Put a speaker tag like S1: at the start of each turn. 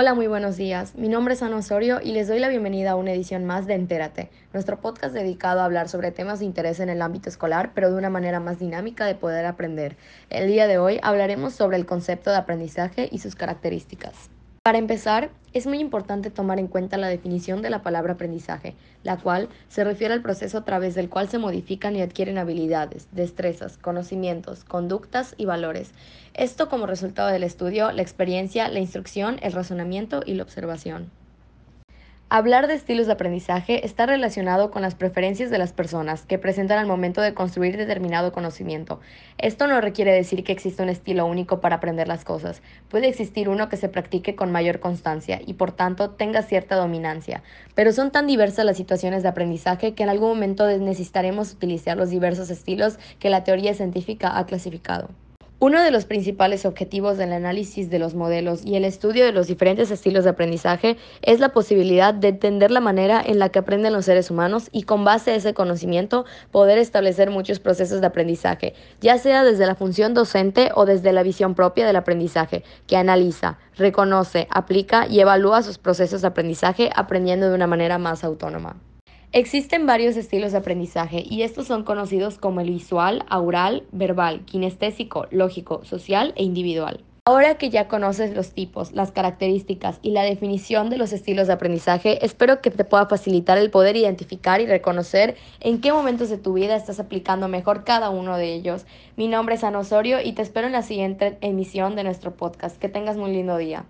S1: Hola, muy buenos días. Mi nombre es Ana Osorio y les doy la bienvenida a una edición más de Entérate, nuestro podcast dedicado a hablar sobre temas de interés en el ámbito escolar, pero de una manera más dinámica de poder aprender. El día de hoy hablaremos sobre el concepto de aprendizaje y sus características. Para empezar, es muy importante tomar en cuenta la definición de la palabra aprendizaje, la cual se refiere al proceso a través del cual se modifican y adquieren habilidades, destrezas, conocimientos, conductas y valores. Esto como resultado del estudio, la experiencia, la instrucción, el razonamiento y la observación. Hablar de estilos de aprendizaje está relacionado con las preferencias de las personas que presentan al momento de construir determinado conocimiento. Esto no requiere decir que exista un estilo único para aprender las cosas. Puede existir uno que se practique con mayor constancia y por tanto tenga cierta dominancia. Pero son tan diversas las situaciones de aprendizaje que en algún momento necesitaremos utilizar los diversos estilos que la teoría científica ha clasificado. Uno de los principales objetivos del análisis de los modelos y el estudio de los diferentes estilos de aprendizaje es la posibilidad de entender la manera en la que aprenden los seres humanos y con base a ese conocimiento poder establecer muchos procesos de aprendizaje, ya sea desde la función docente o desde la visión propia del aprendizaje, que analiza, reconoce, aplica y evalúa sus procesos de aprendizaje aprendiendo de una manera más autónoma. Existen varios estilos de aprendizaje y estos son conocidos como el visual, aural, verbal, kinestésico, lógico, social e individual. Ahora que ya conoces los tipos, las características y la definición de los estilos de aprendizaje, espero que te pueda facilitar el poder identificar y reconocer en qué momentos de tu vida estás aplicando mejor cada uno de ellos. Mi nombre es Ana Osorio y te espero en la siguiente emisión de nuestro podcast. Que tengas muy lindo día.